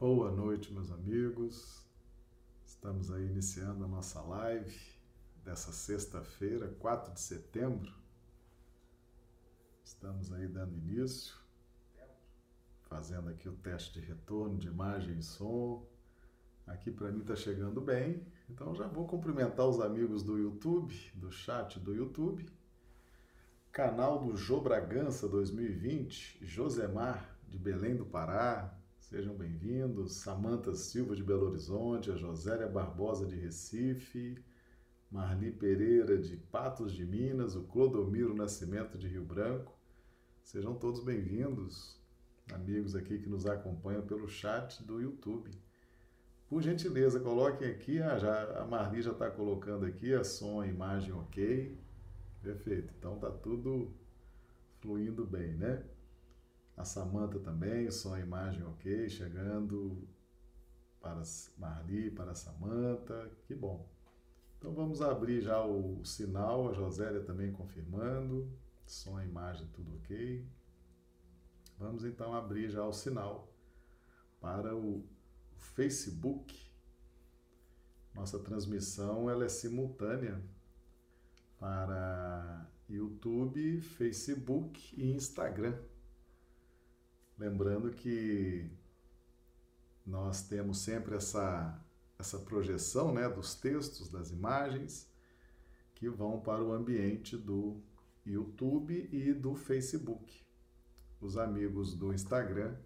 Boa noite, meus amigos. Estamos aí iniciando a nossa live dessa sexta-feira, 4 de setembro. Estamos aí dando início, fazendo aqui o teste de retorno de imagem e som. Aqui para mim está chegando bem, então já vou cumprimentar os amigos do YouTube, do chat do YouTube. Canal do Jô Bragança 2020, Josemar de Belém do Pará, Sejam bem-vindos. Samanta Silva de Belo Horizonte, a Josélia Barbosa de Recife, Marli Pereira de Patos de Minas, o Clodomiro Nascimento de Rio Branco. Sejam todos bem-vindos, amigos aqui que nos acompanham pelo chat do YouTube. Por gentileza, coloquem aqui, ah, já, a Marli já está colocando aqui a som, a imagem ok. Perfeito, então tá tudo fluindo bem, né? A Samanta também, só a imagem ok, chegando para Marli, para Samanta, que bom. Então vamos abrir já o sinal, a Josélia também confirmando, som, imagem, tudo ok. Vamos então abrir já o sinal para o Facebook. Nossa transmissão ela é simultânea para YouTube, Facebook e Instagram. Lembrando que nós temos sempre essa, essa projeção né, dos textos, das imagens, que vão para o ambiente do YouTube e do Facebook. Os amigos do Instagram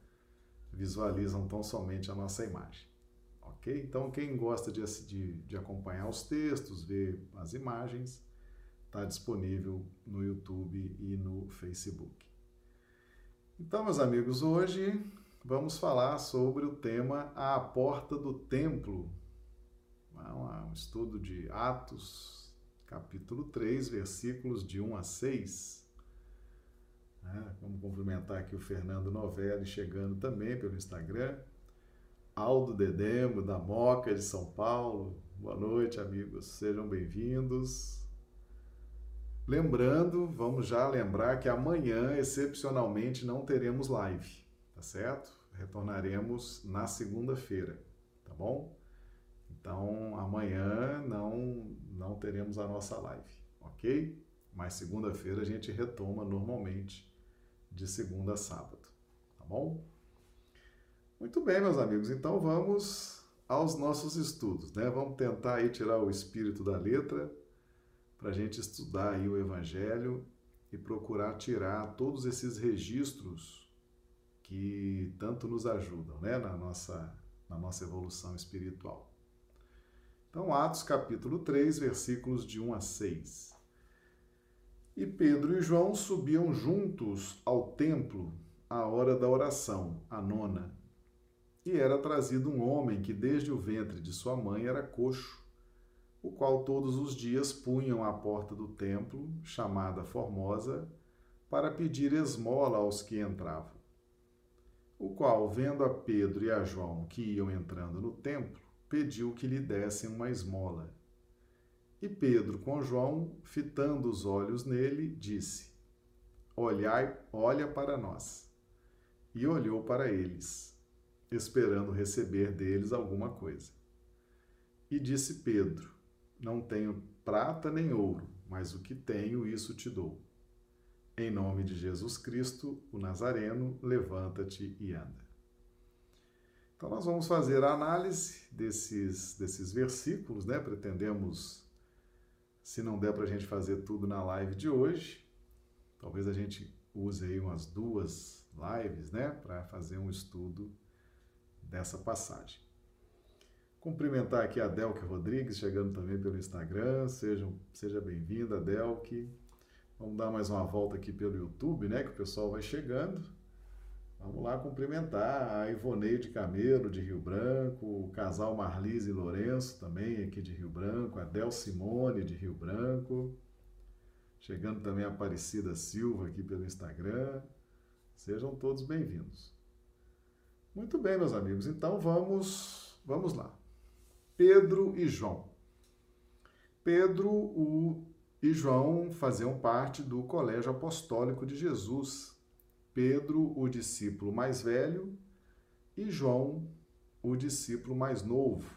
visualizam tão somente a nossa imagem. Ok? Então, quem gosta de, de, de acompanhar os textos, ver as imagens, está disponível no YouTube e no Facebook. Então, meus amigos, hoje vamos falar sobre o tema A Porta do Templo. É um estudo de Atos, capítulo 3, versículos de 1 a 6. É, vamos cumprimentar aqui o Fernando Novelli chegando também pelo Instagram. Aldo Dedemo, da Moca de São Paulo. Boa noite, amigos. Sejam bem-vindos. Lembrando, vamos já lembrar que amanhã, excepcionalmente, não teremos live, tá certo? Retornaremos na segunda-feira, tá bom? Então, amanhã não, não teremos a nossa live, ok? Mas segunda-feira a gente retoma normalmente, de segunda a sábado, tá bom? Muito bem, meus amigos, então vamos aos nossos estudos, né? Vamos tentar aí tirar o espírito da letra para a gente estudar aí o Evangelho e procurar tirar todos esses registros que tanto nos ajudam né, na, nossa, na nossa evolução espiritual. Então, Atos capítulo 3, versículos de 1 a 6. E Pedro e João subiam juntos ao templo à hora da oração, a nona. E era trazido um homem que desde o ventre de sua mãe era coxo o qual todos os dias punham à porta do templo, chamada Formosa, para pedir esmola aos que entravam. O qual, vendo a Pedro e a João que iam entrando no templo, pediu que lhe dessem uma esmola. E Pedro, com João, fitando os olhos nele, disse: Olhai, olha para nós. E olhou para eles, esperando receber deles alguma coisa. E disse Pedro: não tenho prata nem ouro, mas o que tenho, isso te dou. Em nome de Jesus Cristo, o Nazareno, levanta-te e anda. Então, nós vamos fazer a análise desses, desses versículos, né? Pretendemos, se não der para a gente fazer tudo na live de hoje, talvez a gente use aí umas duas lives, né? Para fazer um estudo dessa passagem. Cumprimentar aqui a Delke Rodrigues, chegando também pelo Instagram. Seja, seja bem-vinda, Delke. Vamos dar mais uma volta aqui pelo YouTube, né? Que o pessoal vai chegando. Vamos lá cumprimentar a Ivoneide Camelo, de Rio Branco, o casal Marlise e Lourenço, também aqui de Rio Branco, a Del Simone, de Rio Branco. Chegando também a Aparecida Silva aqui pelo Instagram. Sejam todos bem-vindos. Muito bem, meus amigos. Então vamos, vamos lá. Pedro e João. Pedro o, e João faziam parte do colégio apostólico de Jesus. Pedro, o discípulo mais velho, e João, o discípulo mais novo,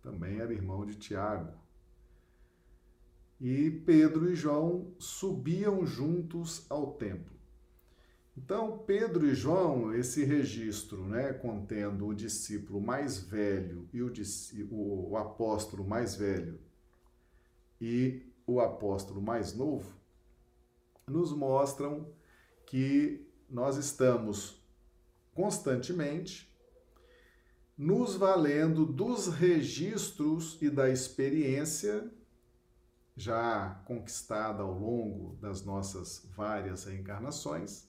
também era irmão de Tiago. E Pedro e João subiam juntos ao templo. Então, Pedro e João, esse registro, né, contendo o discípulo mais velho e o, o, o apóstolo mais velho e o apóstolo mais novo, nos mostram que nós estamos constantemente nos valendo dos registros e da experiência já conquistada ao longo das nossas várias reencarnações,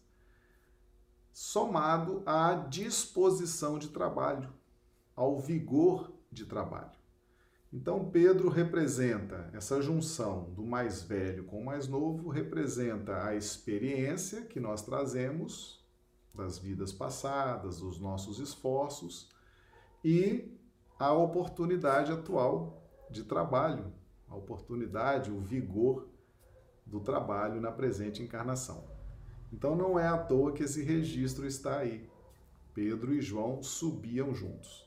somado à disposição de trabalho, ao vigor de trabalho. Então, Pedro representa essa junção do mais velho com o mais novo, representa a experiência que nós trazemos das vidas passadas, dos nossos esforços e a oportunidade atual de trabalho, a oportunidade, o vigor do trabalho na presente encarnação. Então não é à toa que esse registro está aí. Pedro e João subiam juntos.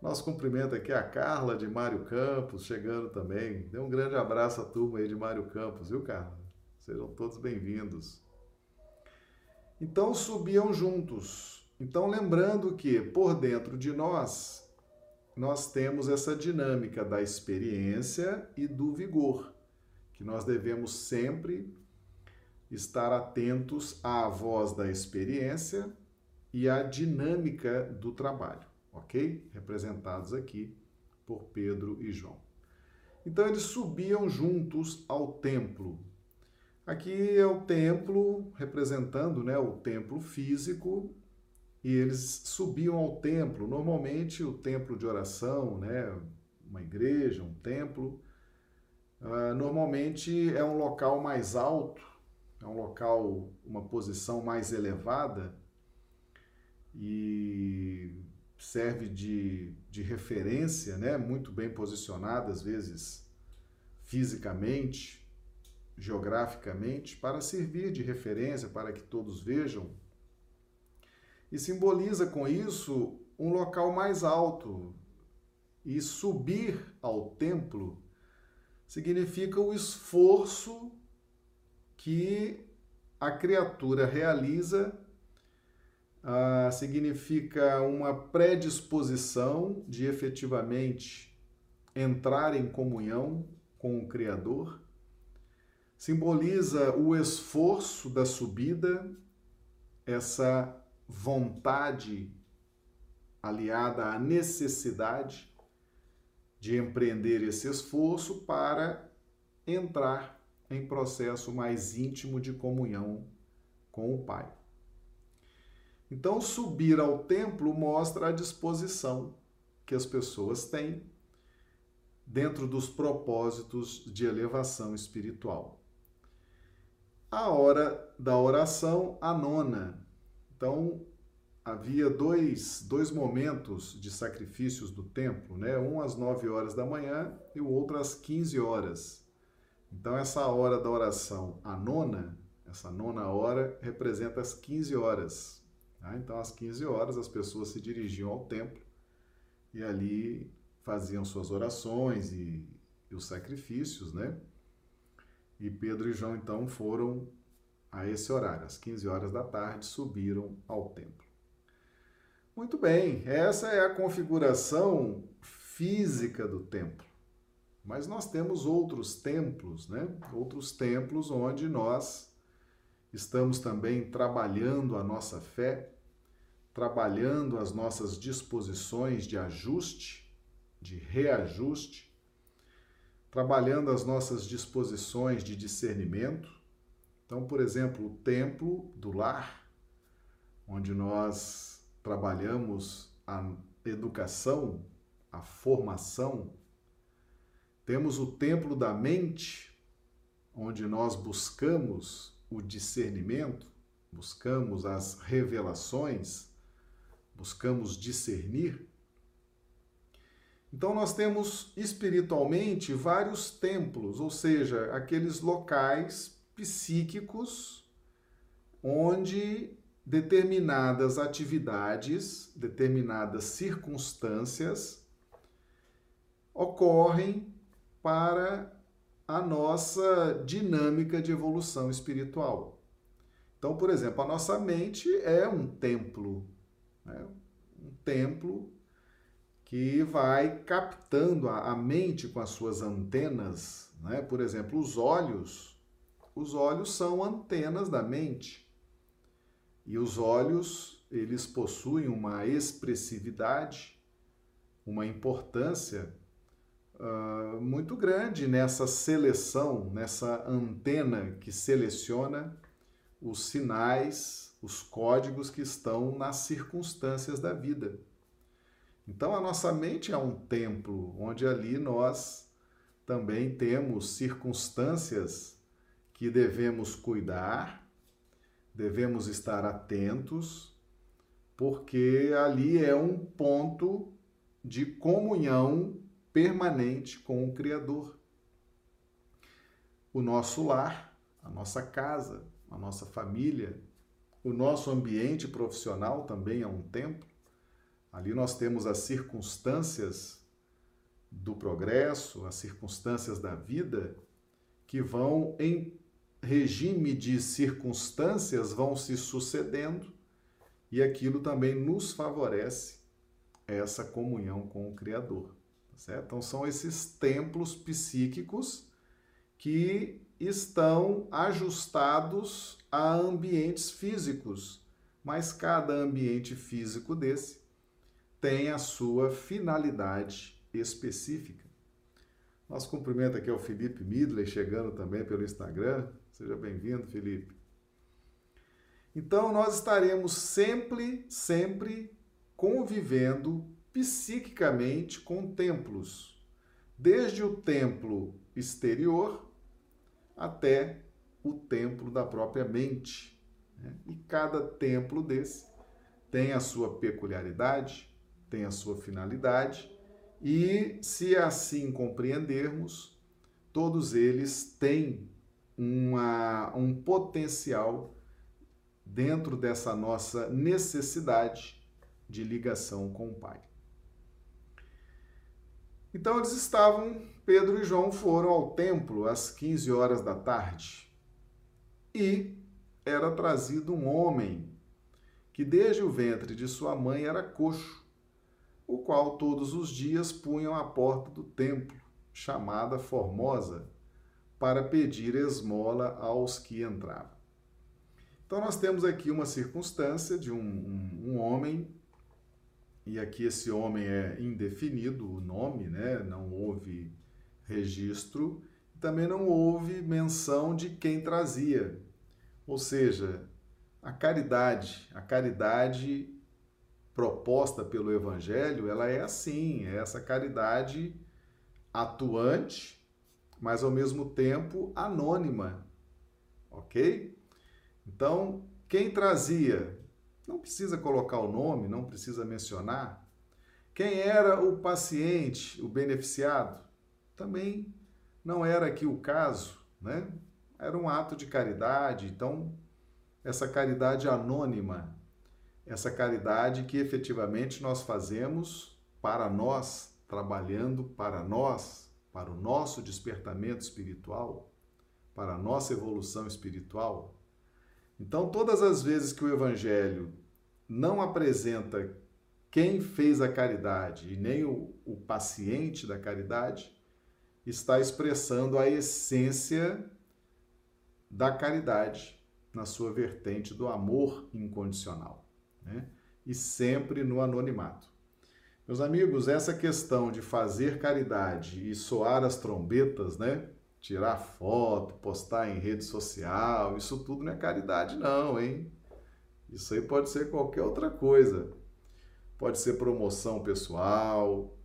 Nosso cumprimento aqui a Carla de Mário Campos, chegando também. Dê um grande abraço à turma aí de Mário Campos, viu, Carla? Sejam todos bem-vindos. Então subiam juntos. Então lembrando que por dentro de nós nós temos essa dinâmica da experiência e do vigor, que nós devemos sempre estar atentos à voz da experiência e à dinâmica do trabalho ok? Representados aqui por Pedro e João. Então eles subiam juntos ao templo. Aqui é o templo representando, né, o templo físico, e eles subiam ao templo. Normalmente o templo de oração, né, uma igreja, um templo, uh, normalmente é um local mais alto, é um local, uma posição mais elevada, e serve de, de referência, né? muito bem posicionada, às vezes fisicamente, geograficamente, para servir de referência para que todos vejam. E simboliza com isso um local mais alto. E subir ao templo significa o esforço que a criatura realiza ah, significa uma predisposição de efetivamente entrar em comunhão com o Criador, simboliza o esforço da subida, essa vontade aliada à necessidade de empreender esse esforço para entrar em processo mais íntimo de comunhão com o Pai. Então, subir ao templo mostra a disposição que as pessoas têm dentro dos propósitos de elevação espiritual. A hora da oração, a nona. Então, havia dois, dois momentos de sacrifícios do templo, né? um às 9 horas da manhã e o outro às 15 horas. Então, essa hora da oração, a nona, essa nona hora, representa as 15 horas. Tá? Então, às 15 horas, as pessoas se dirigiam ao templo e ali faziam suas orações e, e os sacrifícios, né? E Pedro e João, então, foram a esse horário, às 15 horas da tarde, subiram ao templo. Muito bem, essa é a configuração física do templo. Mas nós temos outros templos, né? Outros templos onde nós estamos também trabalhando a nossa fé, trabalhando as nossas disposições de ajuste, de reajuste, trabalhando as nossas disposições de discernimento. Então, por exemplo, o templo do lar, onde nós trabalhamos a educação, a formação. Temos o templo da mente, onde nós buscamos o discernimento, buscamos as revelações, buscamos discernir. Então, nós temos espiritualmente vários templos, ou seja, aqueles locais psíquicos onde determinadas atividades, determinadas circunstâncias ocorrem para a nossa dinâmica de evolução espiritual. Então, por exemplo, a nossa mente é um templo, né? um templo que vai captando a, a mente com as suas antenas. Né? Por exemplo, os olhos. Os olhos são antenas da mente. E os olhos, eles possuem uma expressividade, uma importância uh, muito grande nessa seleção, nessa antena que seleciona os sinais, os códigos que estão nas circunstâncias da vida. Então a nossa mente é um templo onde ali nós também temos circunstâncias que devemos cuidar, devemos estar atentos, porque ali é um ponto de comunhão permanente com o Criador. O nosso lar, a nossa casa, a nossa família, o nosso ambiente profissional também é um templo. Ali nós temos as circunstâncias do progresso, as circunstâncias da vida, que vão em regime de circunstâncias vão se sucedendo e aquilo também nos favorece essa comunhão com o Criador. Certo? Então são esses templos psíquicos que estão ajustados a ambientes físicos, mas cada ambiente físico desse tem a sua finalidade específica. Nosso cumprimento aqui é o Felipe Midley, chegando também pelo Instagram. Seja bem-vindo, Felipe. Então, nós estaremos sempre, sempre convivendo psiquicamente com templos, desde o templo exterior até o templo da própria mente. Né? E cada templo desse tem a sua peculiaridade, tem a sua finalidade, e se assim compreendermos, todos eles têm uma, um potencial dentro dessa nossa necessidade de ligação com o Pai. Então eles estavam, Pedro e João foram ao templo às 15 horas da tarde e era trazido um homem que desde o ventre de sua mãe era coxo o qual todos os dias punham à porta do templo, chamada Formosa, para pedir esmola aos que entravam. Então, nós temos aqui uma circunstância de um, um, um homem, e aqui esse homem é indefinido, o nome, né? não houve registro, também não houve menção de quem trazia. Ou seja, a caridade, a caridade proposta pelo Evangelho, ela é assim, é essa caridade atuante, mas ao mesmo tempo anônima, ok? Então, quem trazia, não precisa colocar o nome, não precisa mencionar. Quem era o paciente, o beneficiado, também não era aqui o caso, né? Era um ato de caridade, então essa caridade anônima essa caridade que efetivamente nós fazemos para nós, trabalhando para nós, para o nosso despertamento espiritual, para a nossa evolução espiritual. Então, todas as vezes que o Evangelho não apresenta quem fez a caridade e nem o, o paciente da caridade, está expressando a essência da caridade na sua vertente do amor incondicional né? e sempre no anonimato. Meus amigos, essa questão de fazer caridade e soar as trombetas, né? Tirar foto, postar em rede social, isso tudo não é caridade, não, hein? Isso aí pode ser qualquer outra coisa. Pode ser promoção pessoal,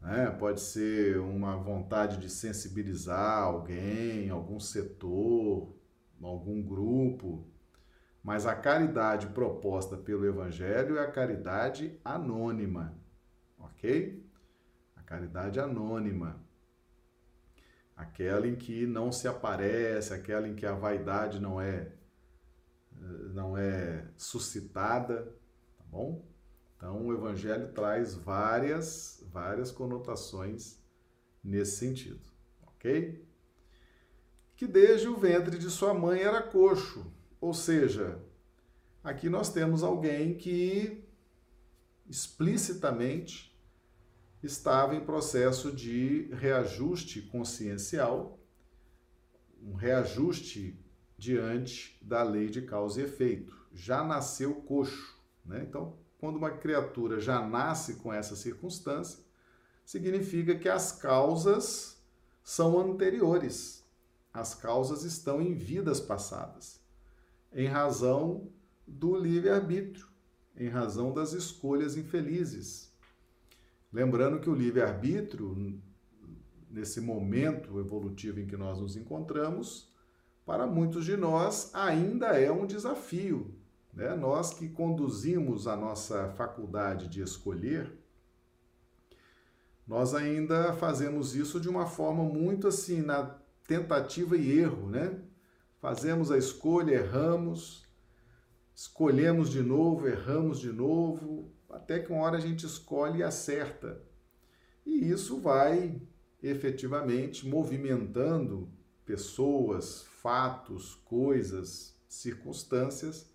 né? pode ser uma vontade de sensibilizar alguém, algum setor, algum grupo. Mas a caridade proposta pelo Evangelho é a caridade anônima, ok? A caridade anônima. Aquela em que não se aparece, aquela em que a vaidade não é não é suscitada, tá bom? Então o evangelho traz várias várias conotações nesse sentido, OK? Que desde o ventre de sua mãe era coxo, ou seja, aqui nós temos alguém que explicitamente estava em processo de reajuste consciencial, um reajuste diante da lei de causa e efeito. Já nasceu coxo. Né? Então, quando uma criatura já nasce com essa circunstância, significa que as causas são anteriores. As causas estão em vidas passadas, em razão do livre-arbítrio, em razão das escolhas infelizes. Lembrando que o livre-arbítrio, nesse momento evolutivo em que nós nos encontramos, para muitos de nós ainda é um desafio. Né? Nós que conduzimos a nossa faculdade de escolher, nós ainda fazemos isso de uma forma muito assim, na tentativa e erro, né? Fazemos a escolha, erramos, escolhemos de novo, erramos de novo, até que uma hora a gente escolhe e acerta. E isso vai efetivamente movimentando pessoas, fatos, coisas, circunstâncias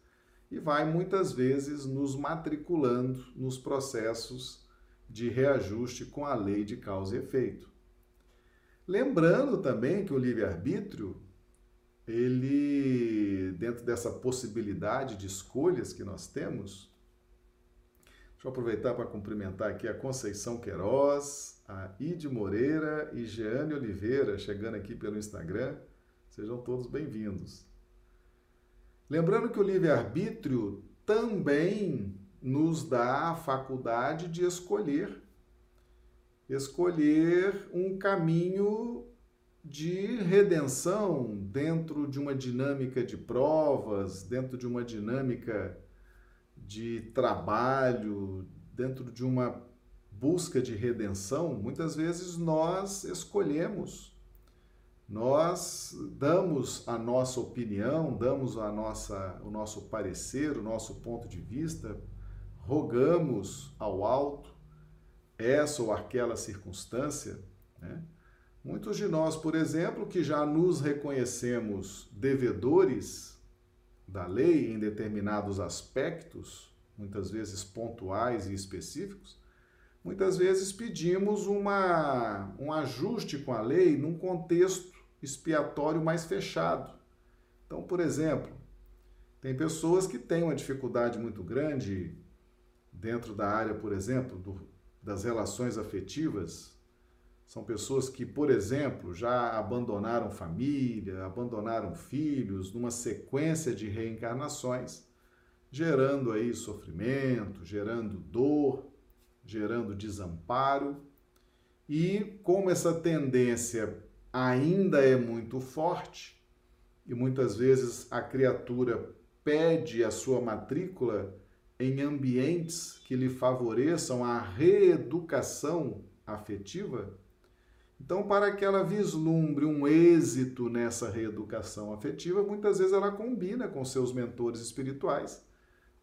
e vai muitas vezes nos matriculando nos processos de reajuste com a lei de causa e efeito. Lembrando também que o livre-arbítrio, ele, dentro dessa possibilidade de escolhas que nós temos, deixa eu aproveitar para cumprimentar aqui a Conceição Queiroz, a Ide Moreira e Jeane Oliveira, chegando aqui pelo Instagram. Sejam todos bem-vindos. Lembrando que o livre-arbítrio também nos dá a faculdade de escolher escolher um caminho de redenção dentro de uma dinâmica de provas, dentro de uma dinâmica de trabalho, dentro de uma busca de redenção, muitas vezes nós escolhemos nós damos a nossa opinião, damos a nossa, o nosso parecer, o nosso ponto de vista, rogamos ao alto essa ou aquela circunstância. Né? Muitos de nós, por exemplo, que já nos reconhecemos devedores da lei em determinados aspectos, muitas vezes pontuais e específicos, muitas vezes pedimos uma, um ajuste com a lei num contexto expiatório mais fechado. Então, por exemplo, tem pessoas que têm uma dificuldade muito grande dentro da área, por exemplo, do, das relações afetivas. São pessoas que, por exemplo, já abandonaram família, abandonaram filhos numa sequência de reencarnações, gerando aí sofrimento, gerando dor, gerando desamparo. E como essa tendência ainda é muito forte e muitas vezes a criatura pede a sua matrícula em ambientes que lhe favoreçam a reeducação afetiva. Então, para que ela vislumbre um êxito nessa reeducação afetiva, muitas vezes ela combina com seus mentores espirituais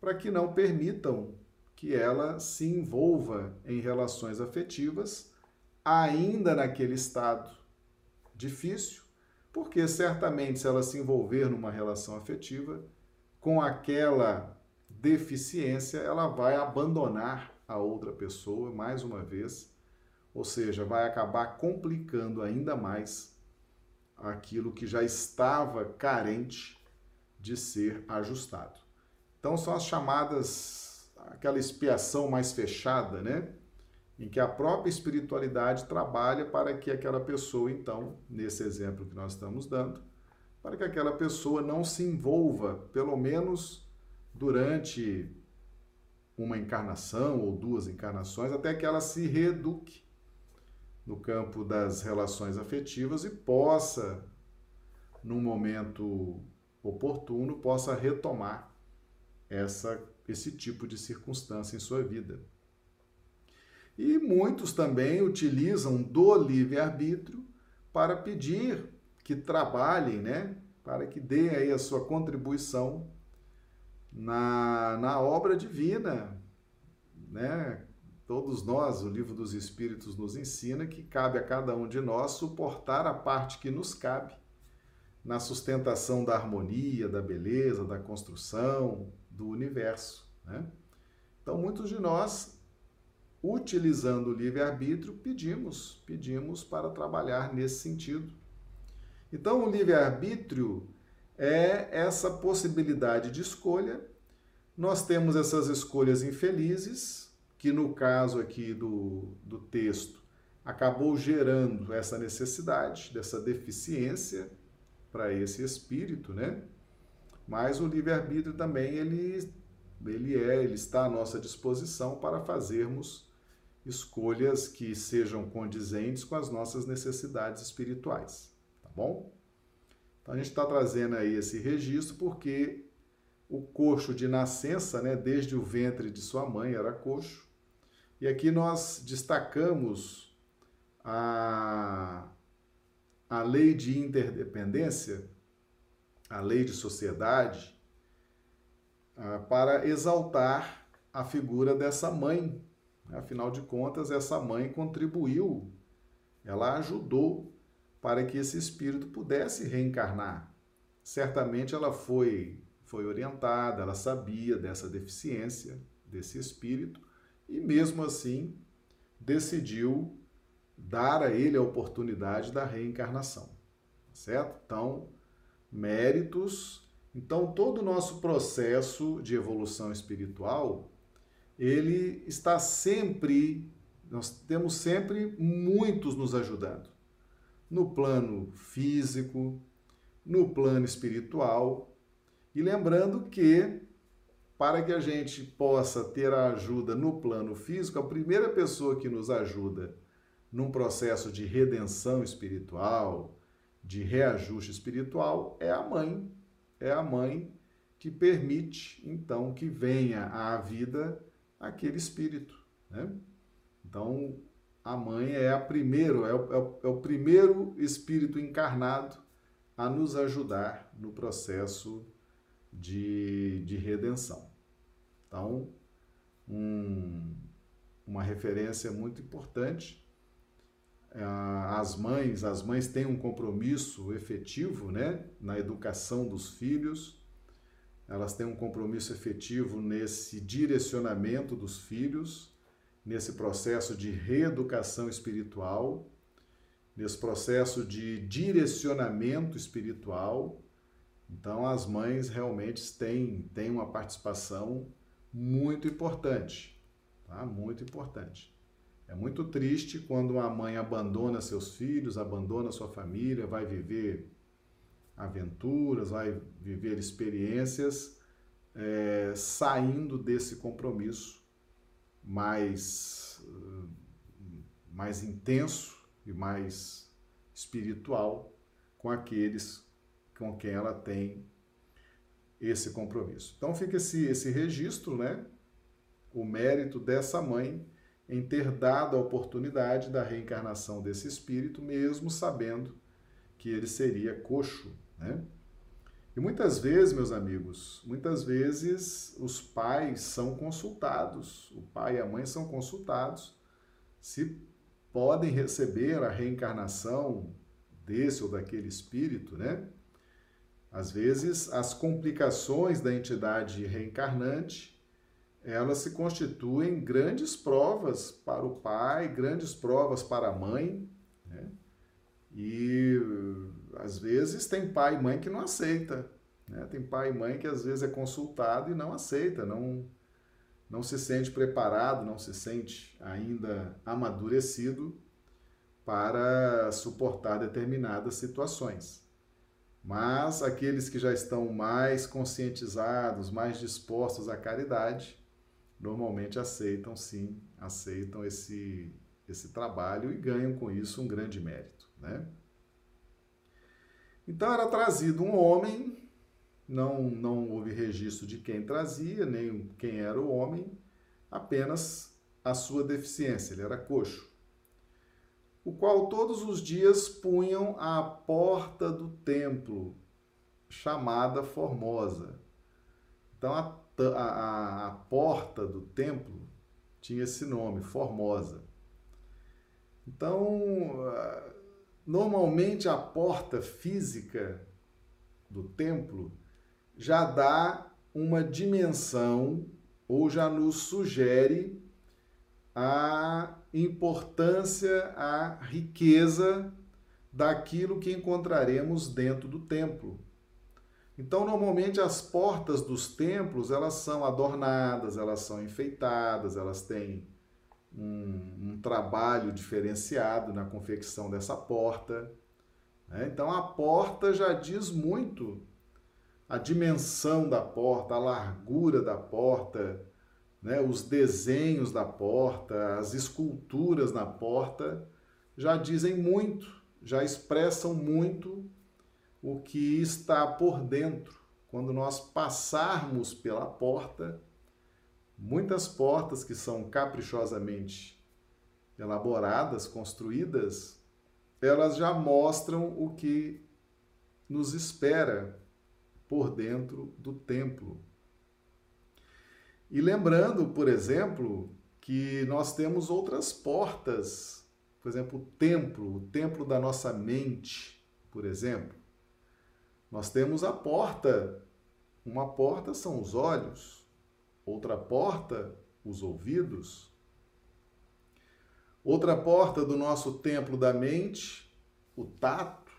para que não permitam que ela se envolva em relações afetivas ainda naquele estado difícil, porque certamente se ela se envolver numa relação afetiva, com aquela deficiência, ela vai abandonar a outra pessoa mais uma vez, ou seja, vai acabar complicando ainda mais aquilo que já estava carente de ser ajustado. Então são as chamadas aquela expiação mais fechada, né? em que a própria espiritualidade trabalha para que aquela pessoa, então, nesse exemplo que nós estamos dando, para que aquela pessoa não se envolva, pelo menos durante uma encarnação ou duas encarnações, até que ela se reeduque no campo das relações afetivas e possa, num momento oportuno, possa retomar essa, esse tipo de circunstância em sua vida. E muitos também utilizam do livre-arbítrio para pedir que trabalhem, né, para que deem aí a sua contribuição na, na obra divina, né? Todos nós, o livro dos Espíritos nos ensina que cabe a cada um de nós suportar a parte que nos cabe na sustentação da harmonia, da beleza, da construção do universo. Né? Então, muitos de nós, utilizando o livre-arbítrio, pedimos, pedimos para trabalhar nesse sentido. Então, o livre-arbítrio é essa possibilidade de escolha. Nós temos essas escolhas infelizes, que no caso aqui do, do texto acabou gerando essa necessidade, dessa deficiência para esse espírito, né? Mas o livre-arbítrio também ele, ele é, ele está à nossa disposição para fazermos escolhas que sejam condizentes com as nossas necessidades espirituais, tá bom? Então a gente está trazendo aí esse registro porque o coxo de nascença, né, desde o ventre de sua mãe era coxo. E aqui nós destacamos a, a lei de interdependência, a lei de sociedade, ah, para exaltar a figura dessa mãe. Afinal de contas, essa mãe contribuiu, ela ajudou para que esse espírito pudesse reencarnar. Certamente ela foi foi orientada, ela sabia dessa deficiência desse espírito e mesmo assim decidiu dar a ele a oportunidade da reencarnação. Certo? Então, méritos. Então, todo o nosso processo de evolução espiritual, ele está sempre, nós temos sempre muitos nos ajudando no plano físico, no plano espiritual. E lembrando que, para que a gente possa ter a ajuda no plano físico, a primeira pessoa que nos ajuda num processo de redenção espiritual, de reajuste espiritual, é a mãe. É a mãe que permite, então, que venha à vida aquele espírito. Né? Então, a mãe é a primeiro, é o, é o, é o primeiro espírito encarnado a nos ajudar no processo de, de redenção. Então, um, uma referência muito importante. É, as mães, as mães têm um compromisso efetivo, né, na educação dos filhos. Elas têm um compromisso efetivo nesse direcionamento dos filhos nesse processo de reeducação espiritual, nesse processo de direcionamento espiritual. Então, as mães realmente têm, têm uma participação muito importante, tá? Muito importante. É muito triste quando uma mãe abandona seus filhos, abandona sua família, vai viver aventuras, vai viver experiências, é, saindo desse compromisso mais, mais intenso e mais espiritual com aqueles com quem ela tem esse compromisso. Então fica esse, esse registro, né? O mérito dessa mãe em ter dado a oportunidade da reencarnação desse espírito, mesmo sabendo que ele seria coxo, né? E muitas vezes, meus amigos, muitas vezes os pais são consultados, o pai e a mãe são consultados se podem receber a reencarnação desse ou daquele espírito, né? Às vezes, as complicações da entidade reencarnante, elas se constituem grandes provas para o pai, grandes provas para a mãe, né? E às vezes tem pai e mãe que não aceita. Né? Tem pai e mãe que às vezes é consultado e não aceita, não, não se sente preparado, não se sente ainda amadurecido para suportar determinadas situações. Mas aqueles que já estão mais conscientizados, mais dispostos à caridade, normalmente aceitam sim, aceitam esse, esse trabalho e ganham com isso um grande mérito. Né? Então era trazido um homem, não, não houve registro de quem trazia, nem quem era o homem, apenas a sua deficiência, ele era coxo, o qual todos os dias punham à porta do templo, chamada Formosa. Então, a, a, a porta do templo tinha esse nome, Formosa. Então, normalmente a porta física do templo já dá uma dimensão ou já nos sugere a importância, a riqueza daquilo que encontraremos dentro do templo. Então, normalmente as portas dos templos, elas são adornadas, elas são enfeitadas, elas têm um, um trabalho diferenciado na confecção dessa porta. Né? Então, a porta já diz muito a dimensão da porta, a largura da porta, né? os desenhos da porta, as esculturas na porta, já dizem muito, já expressam muito o que está por dentro. Quando nós passarmos pela porta, muitas portas que são caprichosamente elaboradas, construídas, elas já mostram o que nos espera por dentro do templo. E lembrando, por exemplo, que nós temos outras portas, por exemplo, o templo, o templo da nossa mente, por exemplo. Nós temos a porta. Uma porta são os olhos, outra porta, os ouvidos. Outra porta do nosso templo da mente, o tato,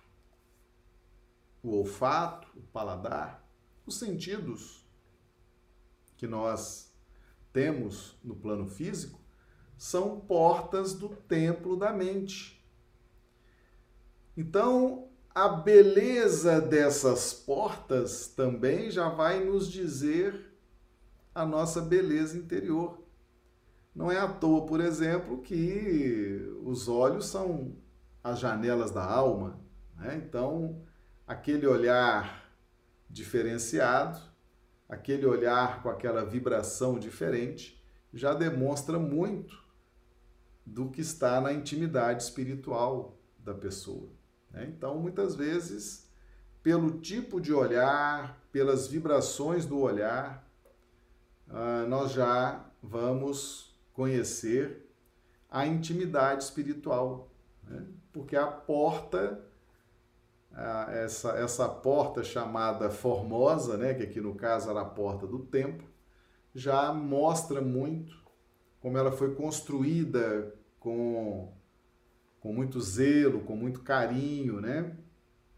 o olfato, o paladar, os sentidos que nós temos no plano físico são portas do templo da mente. Então, a beleza dessas portas também já vai nos dizer a nossa beleza interior. Não é à toa, por exemplo, que os olhos são as janelas da alma. Né? Então, aquele olhar diferenciado, aquele olhar com aquela vibração diferente, já demonstra muito do que está na intimidade espiritual da pessoa. Né? Então, muitas vezes, pelo tipo de olhar, pelas vibrações do olhar, ah, nós já vamos conhecer a intimidade espiritual. Né? Porque a porta, essa, essa porta chamada Formosa, né? que aqui no caso era a porta do templo, já mostra muito como ela foi construída com com muito zelo, com muito carinho, né?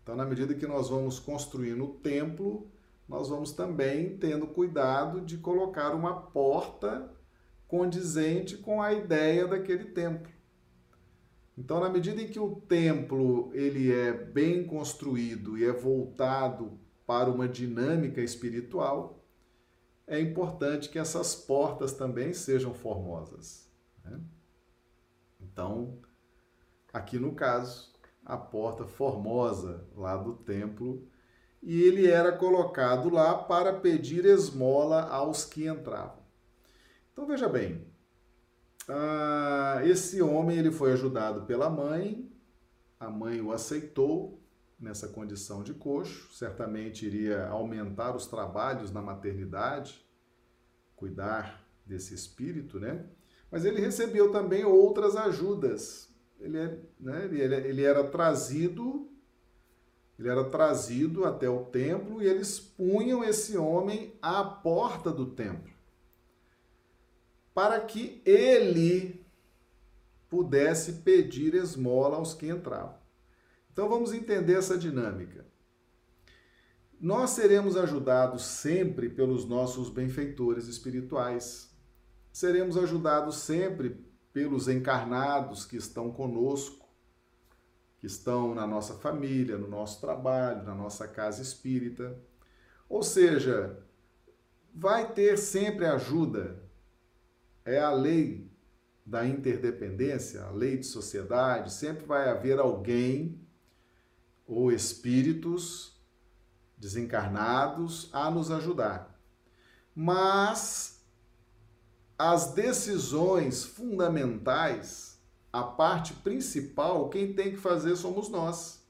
Então, na medida que nós vamos construindo o templo, nós vamos também tendo cuidado de colocar uma porta condizente com a ideia daquele templo. Então, na medida em que o templo ele é bem construído e é voltado para uma dinâmica espiritual, é importante que essas portas também sejam formosas. Né? Então, aqui no caso, a porta formosa lá do templo, e ele era colocado lá para pedir esmola aos que entravam. Então veja bem, uh, esse homem ele foi ajudado pela mãe, a mãe o aceitou nessa condição de coxo, certamente iria aumentar os trabalhos na maternidade, cuidar desse espírito, né? Mas ele recebeu também outras ajudas. Ele, é, né, ele, ele era trazido ele era trazido até o templo e eles punham esse homem à porta do templo para que ele pudesse pedir esmola aos que entravam. Então vamos entender essa dinâmica. Nós seremos ajudados sempre pelos nossos benfeitores espirituais. Seremos ajudados sempre pelos encarnados que estão conosco, que estão na nossa família, no nosso trabalho, na nossa casa espírita. Ou seja, vai ter sempre ajuda. É a lei da interdependência, a lei de sociedade, sempre vai haver alguém ou espíritos desencarnados a nos ajudar. Mas as decisões fundamentais, a parte principal, quem tem que fazer somos nós.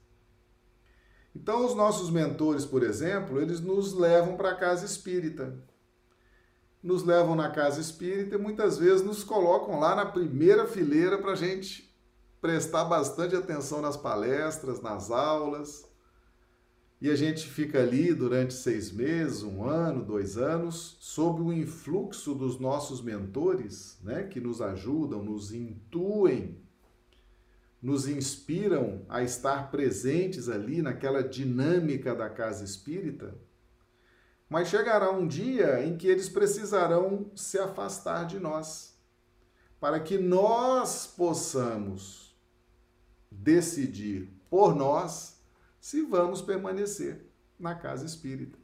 Então, os nossos mentores, por exemplo, eles nos levam para a casa espírita. Nos levam na casa espírita e muitas vezes nos colocam lá na primeira fileira para a gente prestar bastante atenção nas palestras, nas aulas. E a gente fica ali durante seis meses, um ano, dois anos, sob o influxo dos nossos mentores, né, que nos ajudam, nos intuem, nos inspiram a estar presentes ali naquela dinâmica da casa espírita. Mas chegará um dia em que eles precisarão se afastar de nós, para que nós possamos decidir por nós se vamos permanecer na casa espírita.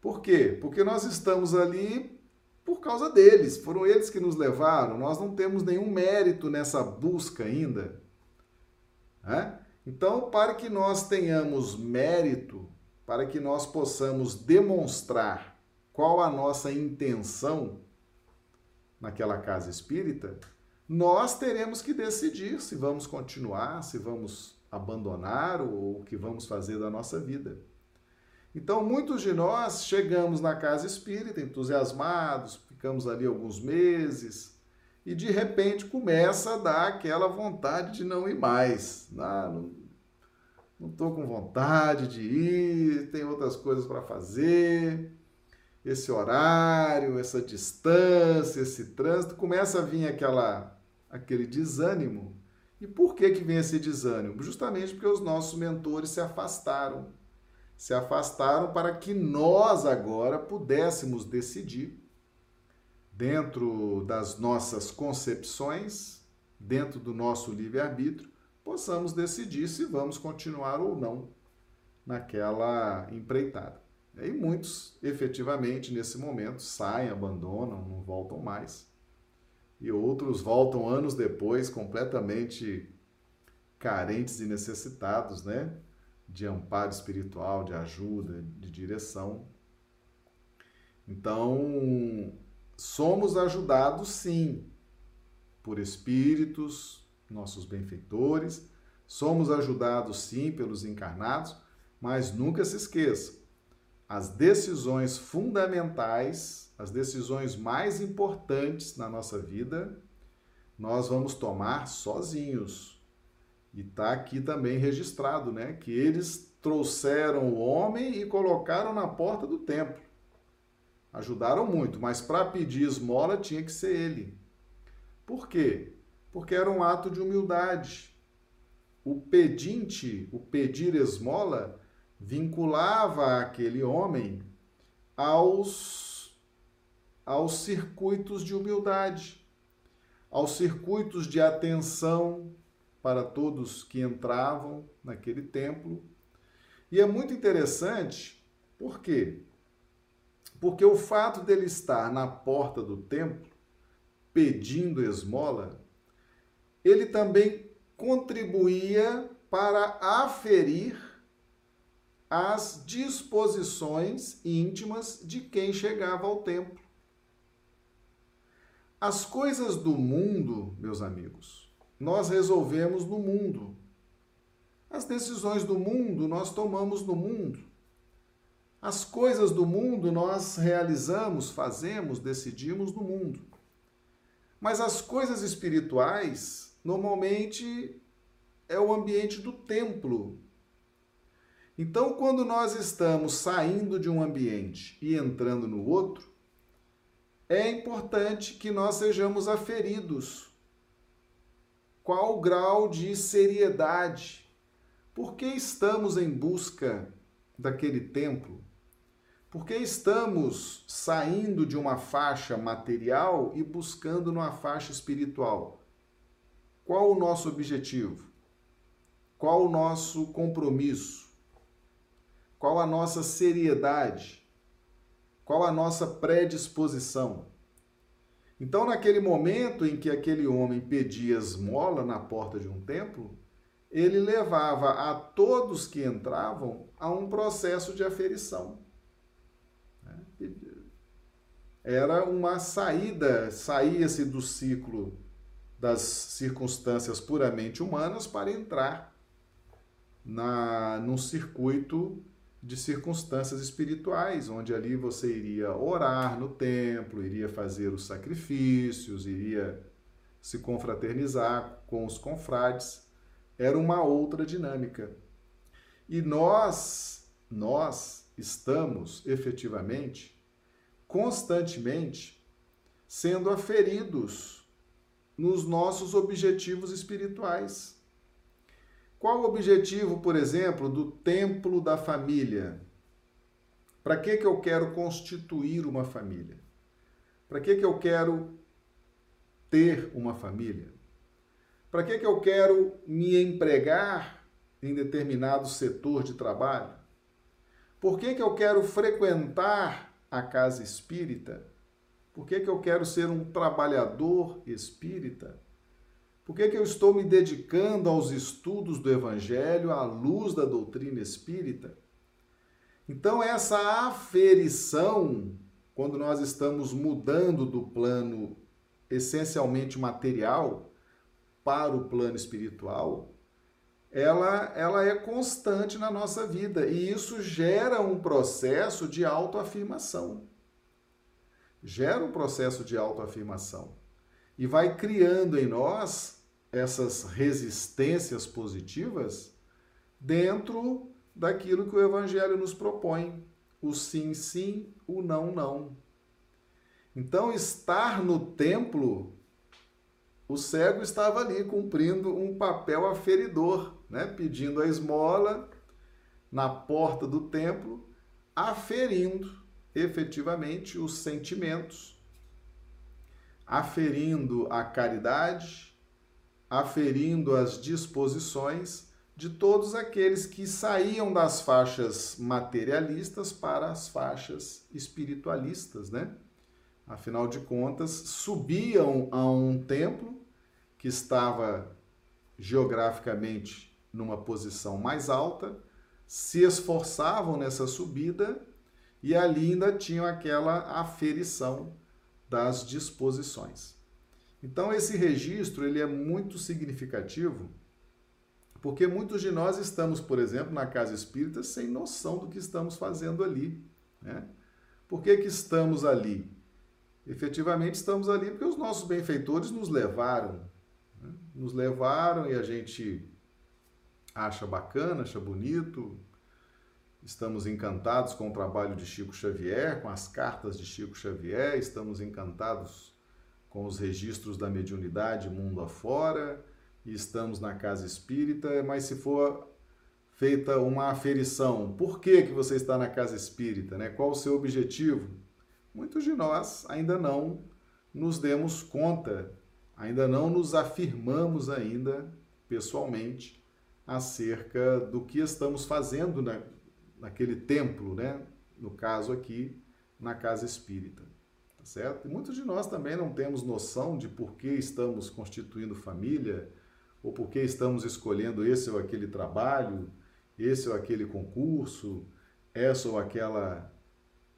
Por quê? Porque nós estamos ali por causa deles, foram eles que nos levaram, nós não temos nenhum mérito nessa busca ainda. Né? Então, para que nós tenhamos mérito para que nós possamos demonstrar qual a nossa intenção naquela casa espírita, nós teremos que decidir se vamos continuar, se vamos abandonar ou o que vamos fazer da nossa vida. Então, muitos de nós chegamos na casa espírita entusiasmados, ficamos ali alguns meses e de repente começa a dar aquela vontade de não ir mais. Ah, não, não estou com vontade de ir, tem outras coisas para fazer. Esse horário, essa distância, esse trânsito, começa a vir aquela, aquele desânimo. E por que, que vem esse desânimo? Justamente porque os nossos mentores se afastaram. Se afastaram para que nós agora pudéssemos decidir, dentro das nossas concepções, dentro do nosso livre-arbítrio, possamos decidir se vamos continuar ou não naquela empreitada. E muitos, efetivamente, nesse momento, saem, abandonam, não voltam mais. E outros voltam anos depois, completamente carentes e necessitados, né? De amparo espiritual, de ajuda, de direção. Então, somos ajudados sim por espíritos, nossos benfeitores, somos ajudados sim pelos encarnados, mas nunca se esqueça, as decisões fundamentais, as decisões mais importantes na nossa vida, nós vamos tomar sozinhos. E está aqui também registrado, né? Que eles trouxeram o homem e colocaram na porta do templo. Ajudaram muito, mas para pedir esmola tinha que ser ele. Por quê? Porque era um ato de humildade. O pedinte, o pedir esmola, vinculava aquele homem aos, aos circuitos de humildade, aos circuitos de atenção para todos que entravam naquele templo. E é muito interessante, por quê? Porque o fato dele estar na porta do templo pedindo esmola ele também contribuía para aferir as disposições íntimas de quem chegava ao templo. As coisas do mundo, meus amigos, nós resolvemos no mundo. As decisões do mundo nós tomamos no mundo. As coisas do mundo nós realizamos, fazemos, decidimos no mundo. Mas as coisas espirituais normalmente é o ambiente do templo. Então, quando nós estamos saindo de um ambiente e entrando no outro, é importante que nós sejamos aferidos. Qual o grau de seriedade? Por que estamos em busca daquele templo? Por que estamos saindo de uma faixa material e buscando numa faixa espiritual? Qual o nosso objetivo? Qual o nosso compromisso? Qual a nossa seriedade? Qual a nossa predisposição? Então, naquele momento em que aquele homem pedia esmola na porta de um templo, ele levava a todos que entravam a um processo de aferição. Era uma saída, saía-se do ciclo das circunstâncias puramente humanas para entrar na num circuito de circunstâncias espirituais, onde ali você iria orar no templo, iria fazer os sacrifícios, iria se confraternizar com os confrades. Era uma outra dinâmica. E nós, nós estamos efetivamente, constantemente, sendo aferidos nos nossos objetivos espirituais. Qual o objetivo, por exemplo, do templo da família? Para que, que eu quero constituir uma família? Para que, que eu quero ter uma família? Para que, que eu quero me empregar em determinado setor de trabalho? Por que, que eu quero frequentar a casa espírita? Por que, que eu quero ser um trabalhador espírita? Por que, que eu estou me dedicando aos estudos do Evangelho à luz da doutrina espírita? Então, essa aferição, quando nós estamos mudando do plano essencialmente material para o plano espiritual, ela, ela é constante na nossa vida e isso gera um processo de autoafirmação. Gera um processo de autoafirmação e vai criando em nós essas resistências positivas dentro daquilo que o Evangelho nos propõe: o sim, sim, o não, não. Então, estar no templo, o cego estava ali cumprindo um papel aferidor, né? pedindo a esmola na porta do templo, aferindo efetivamente os sentimentos, aferindo a caridade, aferindo as disposições de todos aqueles que saíam das faixas materialistas para as faixas espiritualistas, né? Afinal de contas, subiam a um templo que estava geograficamente numa posição mais alta, se esforçavam nessa subida e ali ainda tinham aquela aferição das disposições. Então esse registro ele é muito significativo, porque muitos de nós estamos, por exemplo, na casa espírita sem noção do que estamos fazendo ali. Né? Por que, que estamos ali? Efetivamente estamos ali porque os nossos benfeitores nos levaram. Né? Nos levaram e a gente acha bacana, acha bonito. Estamos encantados com o trabalho de Chico Xavier, com as cartas de Chico Xavier, estamos encantados com os registros da mediunidade mundo afora, e estamos na casa espírita, mas se for feita uma aferição, por que, que você está na casa espírita? Né? Qual o seu objetivo? Muitos de nós ainda não nos demos conta, ainda não nos afirmamos ainda pessoalmente acerca do que estamos fazendo na, naquele templo, né? no caso aqui, na casa espírita certo? E muitos de nós também não temos noção de por que estamos constituindo família, ou por que estamos escolhendo esse ou aquele trabalho, esse ou aquele concurso, essa ou aquela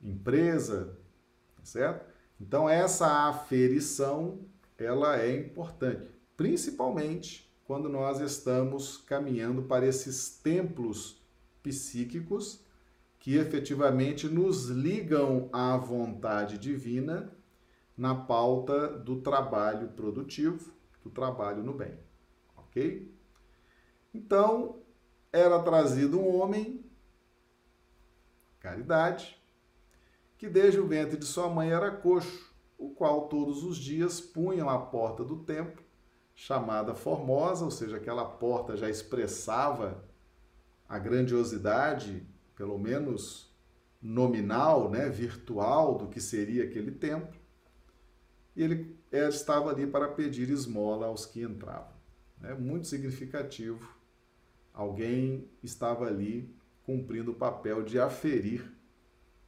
empresa, tá certo? Então essa aferição, ela é importante, principalmente quando nós estamos caminhando para esses templos psíquicos que efetivamente nos ligam à vontade divina na pauta do trabalho produtivo, do trabalho no bem. Ok? Então, era trazido um homem, caridade, que desde o ventre de sua mãe era coxo, o qual todos os dias punham à porta do templo, chamada Formosa, ou seja, aquela porta já expressava a grandiosidade pelo menos nominal, né, virtual do que seria aquele templo. E ele estava ali para pedir esmola aos que entravam. É muito significativo. Alguém estava ali cumprindo o papel de aferir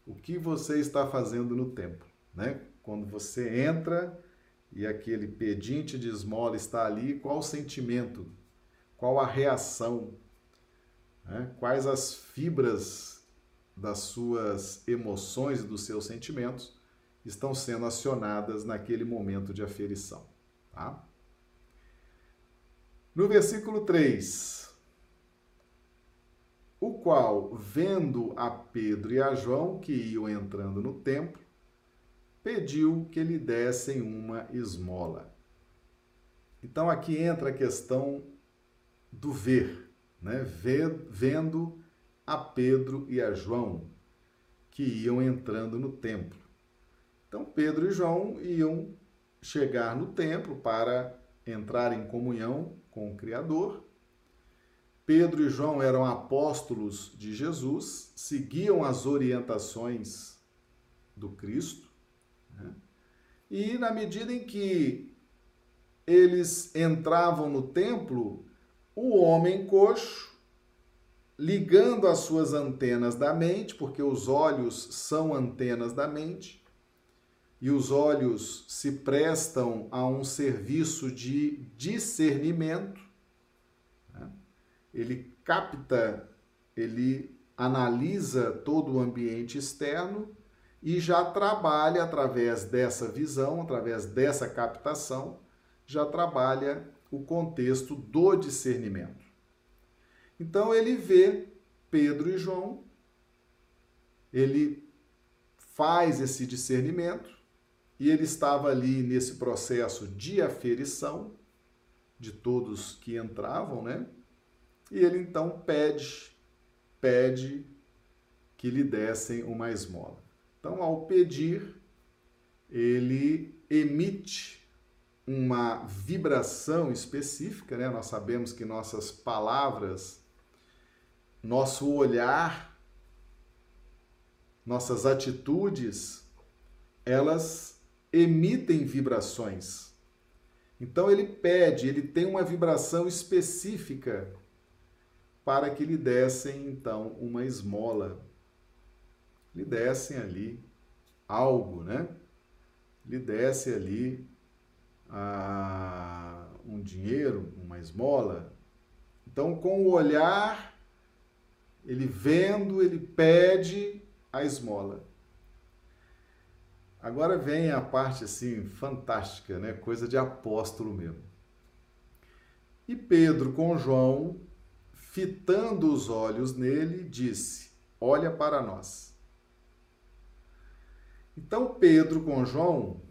o que você está fazendo no templo, né? Quando você entra e aquele pedinte de esmola está ali, qual o sentimento? Qual a reação? Né? Quais as fibras das suas emoções e dos seus sentimentos estão sendo acionadas naquele momento de aferição. Tá? No versículo 3, o qual, vendo a Pedro e a João que iam entrando no templo, pediu que lhe dessem uma esmola. Então aqui entra a questão do ver, né? Vendo a Pedro e a João que iam entrando no templo. Então Pedro e João iam chegar no templo para entrar em comunhão com o Criador Pedro e João eram apóstolos de Jesus, seguiam as orientações do Cristo, né? e na medida em que eles entravam no templo, o homem coxo, ligando as suas antenas da mente, porque os olhos são antenas da mente, e os olhos se prestam a um serviço de discernimento, ele capta, ele analisa todo o ambiente externo e já trabalha através dessa visão, através dessa captação, já trabalha o contexto do discernimento. Então ele vê Pedro e João, ele faz esse discernimento e ele estava ali nesse processo de aferição de todos que entravam, né? E ele então pede, pede que lhe dessem uma esmola. Então, ao pedir, ele emite uma vibração específica, né? Nós sabemos que nossas palavras, nosso olhar, nossas atitudes, elas emitem vibrações. Então ele pede, ele tem uma vibração específica para que lhe dessem então uma esmola. Lhe dessem ali algo, né? Lhe desse ali um dinheiro, uma esmola. Então, com o olhar, ele vendo, ele pede a esmola. Agora vem a parte assim fantástica, né? Coisa de apóstolo mesmo. E Pedro com João fitando os olhos nele, disse: Olha para nós. Então, Pedro com João,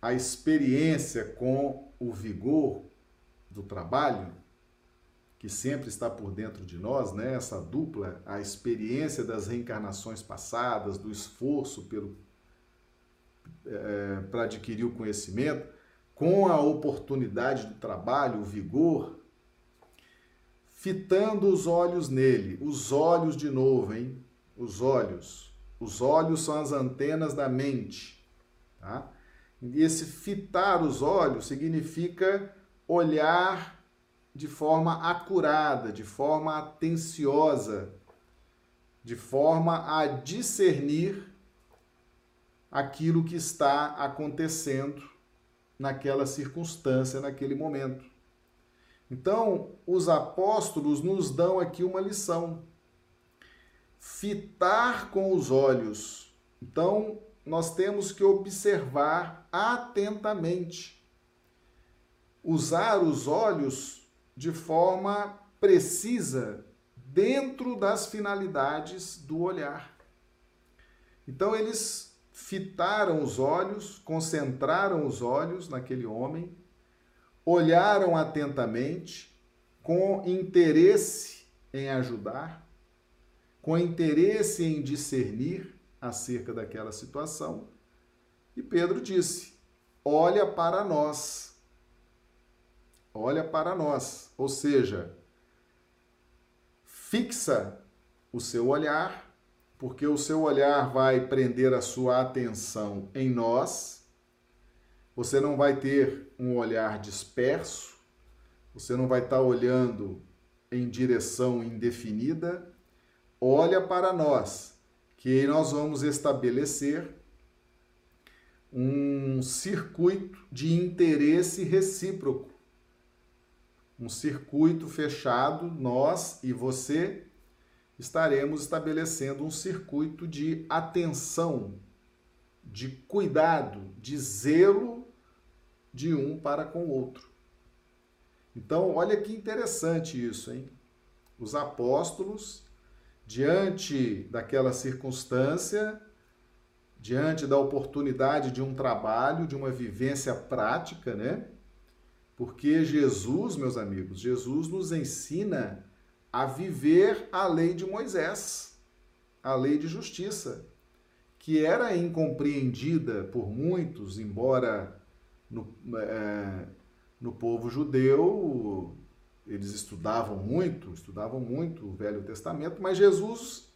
a experiência com o vigor do trabalho, que sempre está por dentro de nós, né? essa dupla, a experiência das reencarnações passadas, do esforço pelo é, para adquirir o conhecimento, com a oportunidade do trabalho, o vigor, fitando os olhos nele. Os olhos de novo, hein? Os olhos. Os olhos são as antenas da mente, tá? E esse fitar os olhos significa olhar de forma acurada, de forma atenciosa, de forma a discernir aquilo que está acontecendo naquela circunstância, naquele momento. Então, os apóstolos nos dão aqui uma lição. Fitar com os olhos. Então, nós temos que observar atentamente. Usar os olhos de forma precisa dentro das finalidades do olhar. Então, eles fitaram os olhos, concentraram os olhos naquele homem olharam atentamente, com interesse em ajudar, com interesse em discernir acerca daquela situação. E Pedro disse: Olha para nós. Olha para nós. Ou seja, fixa o seu olhar, porque o seu olhar vai prender a sua atenção em nós você não vai ter um olhar disperso, você não vai estar olhando em direção indefinida. Olha para nós, que nós vamos estabelecer um circuito de interesse recíproco. Um circuito fechado, nós e você estaremos estabelecendo um circuito de atenção, de cuidado, de zelo de um para com o outro. Então, olha que interessante isso, hein? Os apóstolos diante daquela circunstância, diante da oportunidade de um trabalho, de uma vivência prática, né? Porque Jesus, meus amigos, Jesus nos ensina a viver a lei de Moisés, a lei de justiça, que era incompreendida por muitos, embora no, é, no povo judeu eles estudavam muito, estudavam muito o Velho Testamento, mas Jesus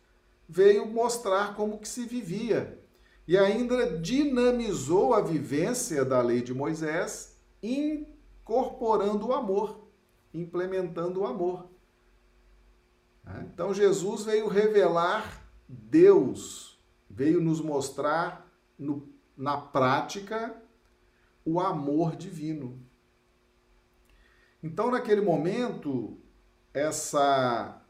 veio mostrar como que se vivia e ainda dinamizou a vivência da lei de Moisés, incorporando o amor, implementando o amor. Né? Então Jesus veio revelar Deus, veio nos mostrar no, na prática o amor divino. Então, naquele momento, essa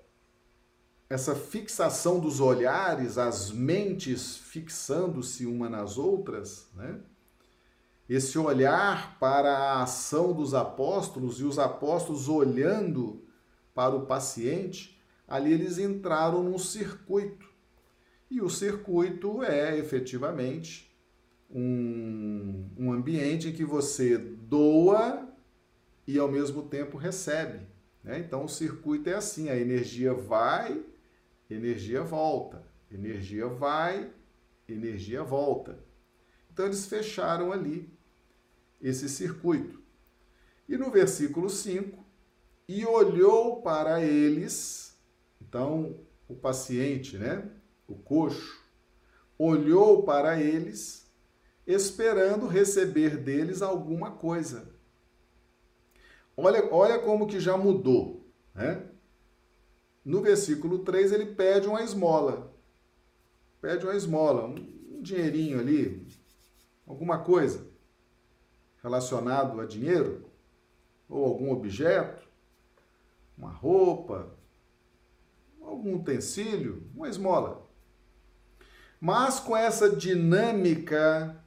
essa fixação dos olhares, as mentes fixando-se uma nas outras, né? Esse olhar para a ação dos apóstolos e os apóstolos olhando para o paciente, ali eles entraram num circuito. E o circuito é efetivamente um, um ambiente em que você doa e ao mesmo tempo recebe. Né? Então o circuito é assim: a energia vai, energia volta, energia vai, energia volta. Então eles fecharam ali esse circuito. E no versículo 5, e olhou para eles, então o paciente, né, o coxo, olhou para eles, esperando receber deles alguma coisa. Olha, olha como que já mudou, né? No versículo 3 ele pede uma esmola. Pede uma esmola, um, dinheirinho ali, alguma coisa relacionado a dinheiro ou algum objeto, uma roupa, algum utensílio, uma esmola. Mas com essa dinâmica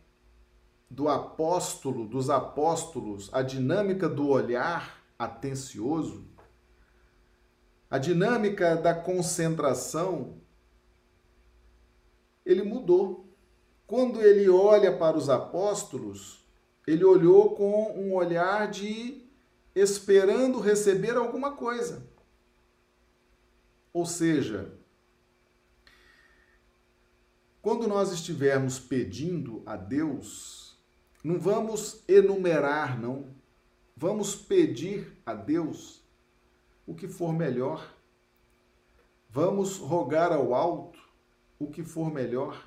do apóstolo, dos apóstolos, a dinâmica do olhar atencioso, a dinâmica da concentração, ele mudou. Quando ele olha para os apóstolos, ele olhou com um olhar de esperando receber alguma coisa. Ou seja, quando nós estivermos pedindo a Deus, não vamos enumerar, não. Vamos pedir a Deus o que for melhor. Vamos rogar ao alto o que for melhor.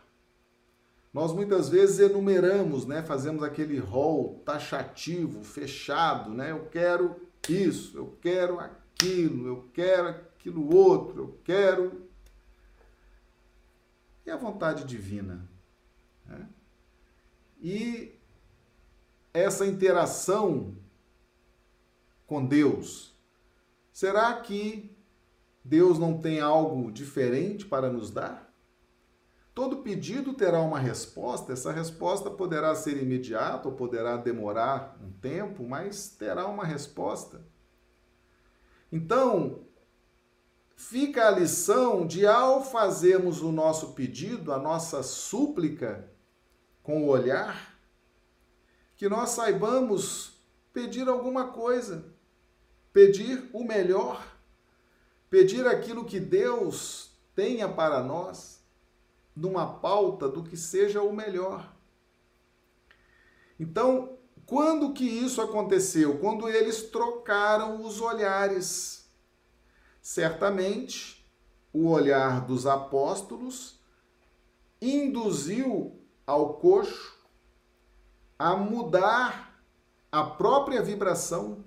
Nós muitas vezes enumeramos, né? Fazemos aquele rol taxativo, fechado, né? Eu quero isso, eu quero aquilo, eu quero aquilo outro, eu quero. E a vontade divina? Né? E essa interação com Deus? Será que Deus não tem algo diferente para nos dar? Todo pedido terá uma resposta, essa resposta poderá ser imediata ou poderá demorar um tempo, mas terá uma resposta. Então, fica a lição de ao fazermos o nosso pedido, a nossa súplica com o olhar, que nós saibamos pedir alguma coisa, pedir o melhor, pedir aquilo que Deus tenha para nós, numa pauta do que seja o melhor. Então, quando que isso aconteceu? Quando eles trocaram os olhares. Certamente, o olhar dos apóstolos induziu ao coxo a mudar a própria vibração,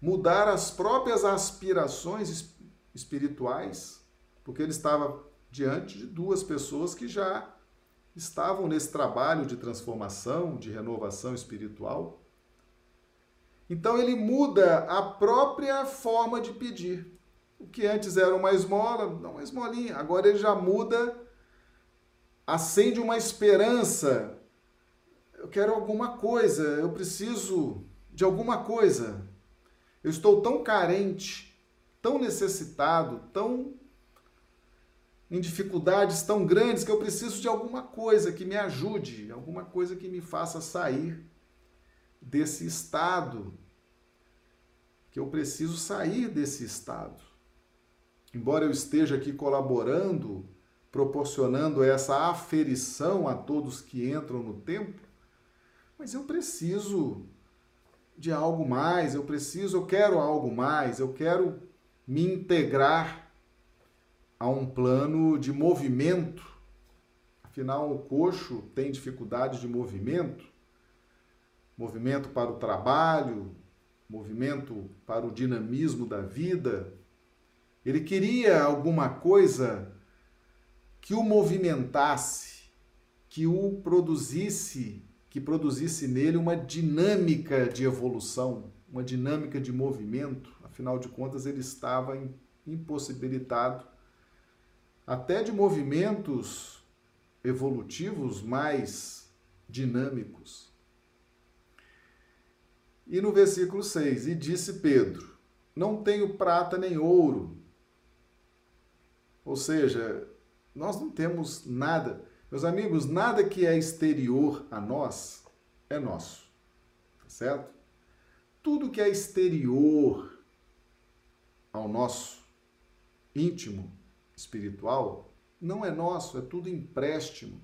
mudar as próprias aspirações espirituais, porque ele estava diante de duas pessoas que já estavam nesse trabalho de transformação, de renovação espiritual. Então ele muda a própria forma de pedir. O que antes era uma esmola, não uma esmolinha, agora ele já muda, acende uma esperança quero alguma coisa, eu preciso de alguma coisa. Eu estou tão carente, tão necessitado, tão em dificuldades tão grandes que eu preciso de alguma coisa que me ajude, alguma coisa que me faça sair desse estado, que eu preciso sair desse estado. Embora eu esteja aqui colaborando, proporcionando essa aferição a todos que entram no templo, mas eu preciso de algo mais, eu preciso, eu quero algo mais, eu quero me integrar a um plano de movimento. Afinal, o coxo tem dificuldade de movimento, movimento para o trabalho, movimento para o dinamismo da vida. Ele queria alguma coisa que o movimentasse, que o produzisse que produzisse nele uma dinâmica de evolução, uma dinâmica de movimento. Afinal de contas, ele estava impossibilitado até de movimentos evolutivos mais dinâmicos. E no versículo 6: E disse Pedro: Não tenho prata nem ouro. Ou seja, nós não temos nada meus amigos, nada que é exterior a nós é nosso. Tá certo? Tudo que é exterior ao nosso íntimo espiritual não é nosso, é tudo empréstimo.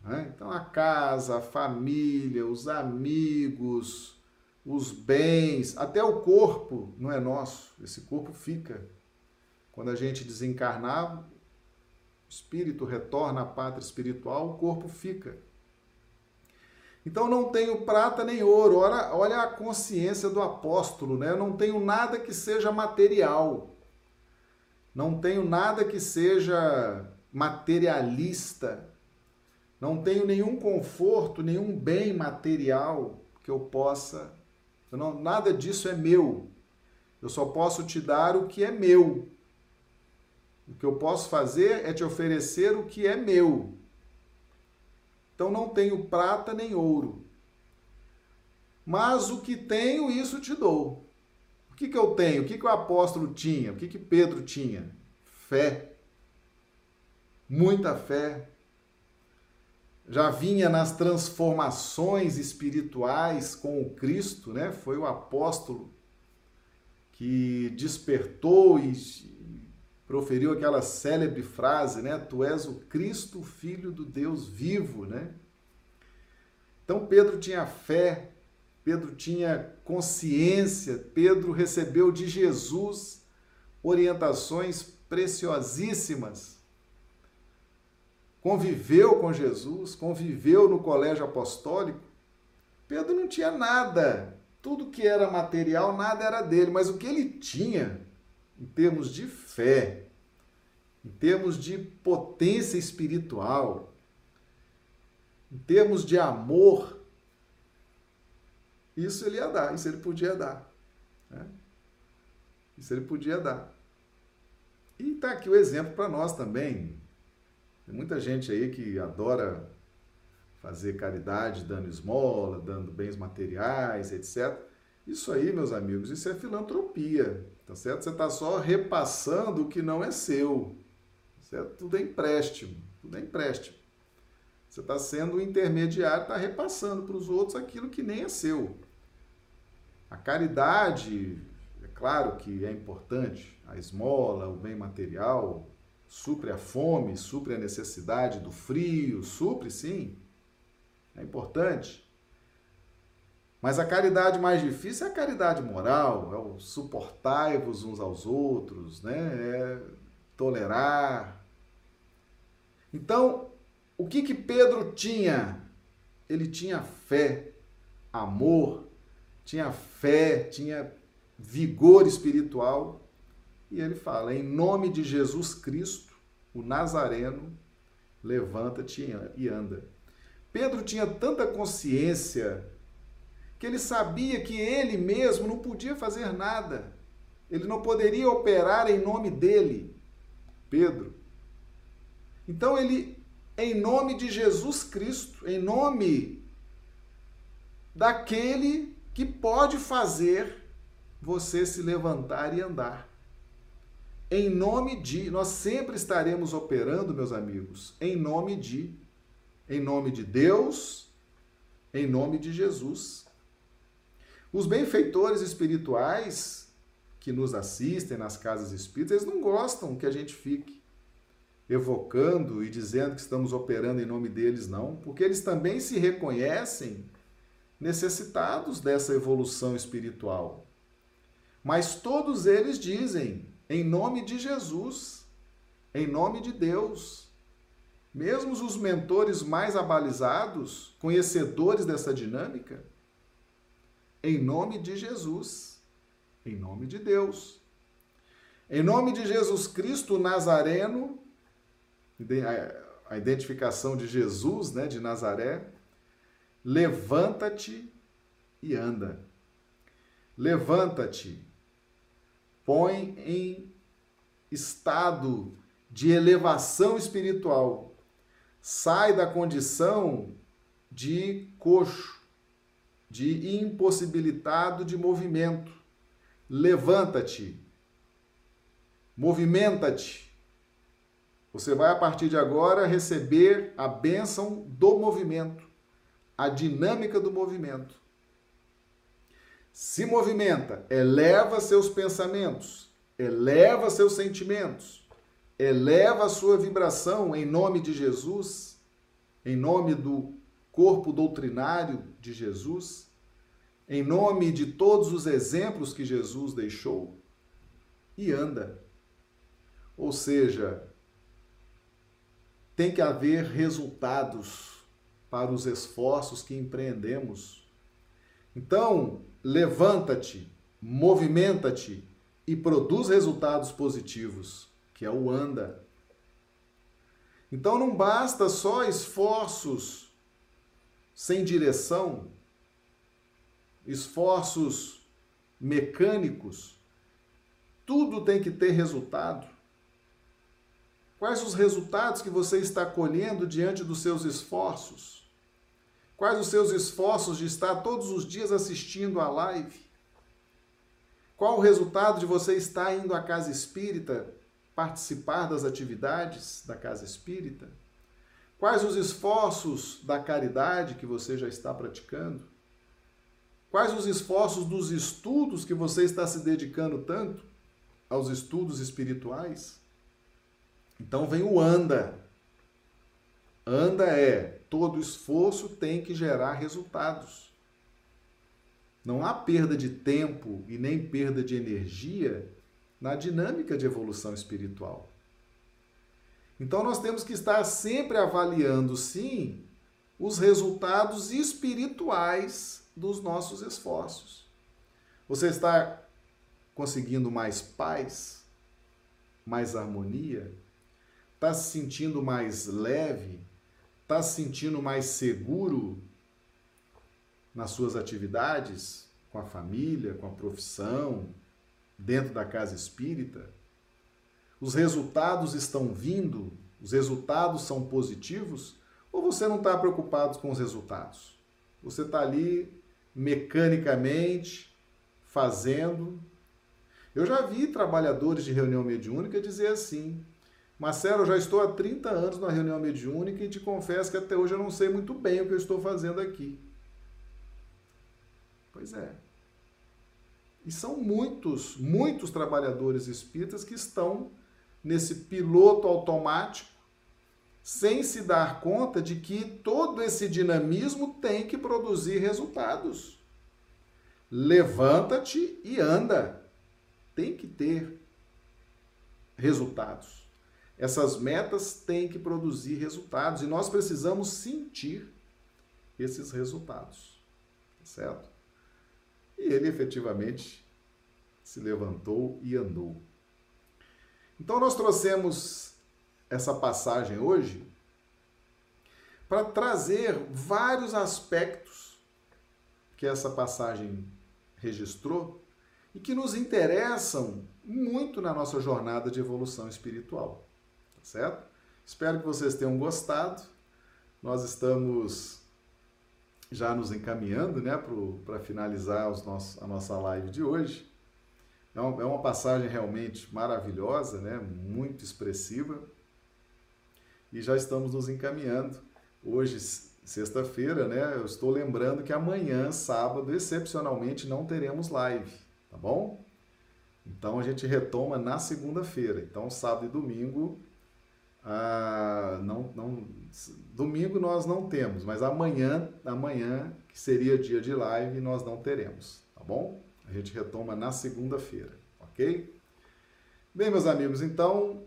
Né? Então, a casa, a família, os amigos, os bens, até o corpo não é nosso. Esse corpo fica. Quando a gente desencarnar, o espírito retorna à pátria espiritual, o corpo fica. Então não tenho prata nem ouro. Olha, olha a consciência do apóstolo, né? Eu não tenho nada que seja material. Não tenho nada que seja materialista. Não tenho nenhum conforto, nenhum bem material que eu possa. Eu não, nada disso é meu. Eu só posso te dar o que é meu. O que eu posso fazer é te oferecer o que é meu. Então não tenho prata nem ouro. Mas o que tenho, isso te dou. O que, que eu tenho? O que, que o apóstolo tinha? O que, que Pedro tinha? Fé. Muita fé. Já vinha nas transformações espirituais com o Cristo, né? Foi o apóstolo que despertou e proferiu aquela célebre frase, né? Tu és o Cristo, filho do Deus vivo, né? Então Pedro tinha fé, Pedro tinha consciência, Pedro recebeu de Jesus orientações preciosíssimas. Conviveu com Jesus, conviveu no colégio apostólico. Pedro não tinha nada, tudo que era material, nada era dele, mas o que ele tinha em termos de fé, em termos de potência espiritual, em termos de amor, isso ele ia dar, isso ele podia dar. Né? Isso ele podia dar. E está aqui o exemplo para nós também. Tem muita gente aí que adora fazer caridade, dando esmola, dando bens materiais, etc. Isso aí, meus amigos, isso é filantropia. Tá certo? Você está só repassando o que não é seu. Certo? Tudo é empréstimo. Tudo é empréstimo. Você está sendo o intermediário, está repassando para os outros aquilo que nem é seu. A caridade, é claro que é importante, a esmola, o bem material, supre a fome, supre a necessidade do frio, supre sim, é importante. Mas a caridade mais difícil é a caridade moral, é o suportai-vos uns aos outros, né? É tolerar. Então, o que que Pedro tinha? Ele tinha fé, amor, tinha fé, tinha vigor espiritual. E ele fala: em nome de Jesus Cristo, o Nazareno, levanta-te e anda. Pedro tinha tanta consciência que ele sabia que ele mesmo não podia fazer nada. Ele não poderia operar em nome dele, Pedro. Então ele, em nome de Jesus Cristo, em nome daquele que pode fazer você se levantar e andar. em nome de, nós sempre estaremos operando, meus amigos, em nome de, em nome de Deus, em nome de Jesus. Os benfeitores espirituais que nos assistem nas casas espíritas, eles não gostam que a gente fique evocando e dizendo que estamos operando em nome deles, não, porque eles também se reconhecem necessitados dessa evolução espiritual. Mas todos eles dizem, em nome de Jesus, em nome de Deus. Mesmo os mentores mais abalizados, conhecedores dessa dinâmica, em nome de Jesus, em nome de Deus. Em nome de Jesus Cristo Nazareno, a identificação de Jesus, né, de Nazaré, levanta-te e anda. Levanta-te põe em estado de elevação espiritual. Sai da condição de coxo, de impossibilitado de movimento. Levanta-te. Movimenta-te. Você vai a partir de agora receber a bênção do movimento, a dinâmica do movimento se movimenta, eleva seus pensamentos, eleva seus sentimentos, eleva a sua vibração em nome de Jesus, em nome do corpo doutrinário de Jesus, em nome de todos os exemplos que Jesus deixou e anda. Ou seja, tem que haver resultados para os esforços que empreendemos. Então, levanta-te, movimenta-te e produz resultados positivos, que é o anda. Então não basta só esforços sem direção, esforços mecânicos. Tudo tem que ter resultado. Quais os resultados que você está colhendo diante dos seus esforços? Quais os seus esforços de estar todos os dias assistindo a live? Qual o resultado de você estar indo à casa espírita, participar das atividades da casa espírita? Quais os esforços da caridade que você já está praticando? Quais os esforços dos estudos que você está se dedicando tanto aos estudos espirituais? Então vem o anda. Anda é todo esforço tem que gerar resultados. Não há perda de tempo e nem perda de energia na dinâmica de evolução espiritual. Então nós temos que estar sempre avaliando, sim, os resultados espirituais dos nossos esforços. Você está conseguindo mais paz, mais harmonia? Está se sentindo mais leve, Está se sentindo mais seguro nas suas atividades, com a família, com a profissão, dentro da casa espírita? Os resultados estão vindo? Os resultados são positivos? Ou você não está preocupado com os resultados? Você está ali mecanicamente fazendo. Eu já vi trabalhadores de reunião mediúnica dizer assim: Marcelo, eu já estou há 30 anos na reunião mediúnica e te confesso que até hoje eu não sei muito bem o que eu estou fazendo aqui. Pois é. E são muitos, muitos trabalhadores espíritas que estão nesse piloto automático, sem se dar conta de que todo esse dinamismo tem que produzir resultados. Levanta-te e anda. Tem que ter resultados. Essas metas têm que produzir resultados e nós precisamos sentir esses resultados, certo? E ele efetivamente se levantou e andou. Então nós trouxemos essa passagem hoje para trazer vários aspectos que essa passagem registrou e que nos interessam muito na nossa jornada de evolução espiritual certo? Espero que vocês tenham gostado. Nós estamos já nos encaminhando né, para finalizar os nossos, a nossa live de hoje. É uma, é uma passagem realmente maravilhosa, né? muito expressiva. E já estamos nos encaminhando. Hoje, sexta-feira, né? Eu estou lembrando que amanhã, sábado, excepcionalmente, não teremos live, tá bom? Então a gente retoma na segunda-feira. Então, sábado e domingo. Ah, não, não, domingo nós não temos, mas amanhã, amanhã, que seria dia de live, nós não teremos, tá bom? A gente retoma na segunda-feira, ok? Bem, meus amigos, então,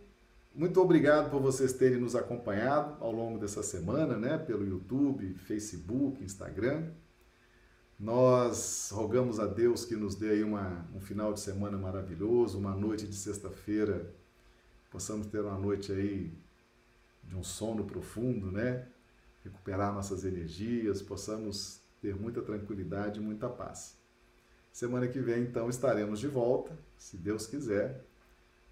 muito obrigado por vocês terem nos acompanhado ao longo dessa semana, né? Pelo YouTube, Facebook, Instagram. Nós rogamos a Deus que nos dê aí uma, um final de semana maravilhoso, uma noite de sexta-feira, possamos ter uma noite aí de um sono profundo, né? Recuperar nossas energias, possamos ter muita tranquilidade e muita paz. Semana que vem, então, estaremos de volta, se Deus quiser.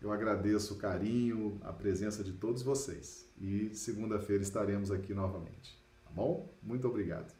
Eu agradeço o carinho, a presença de todos vocês. E segunda-feira estaremos aqui novamente. Tá bom? Muito obrigado.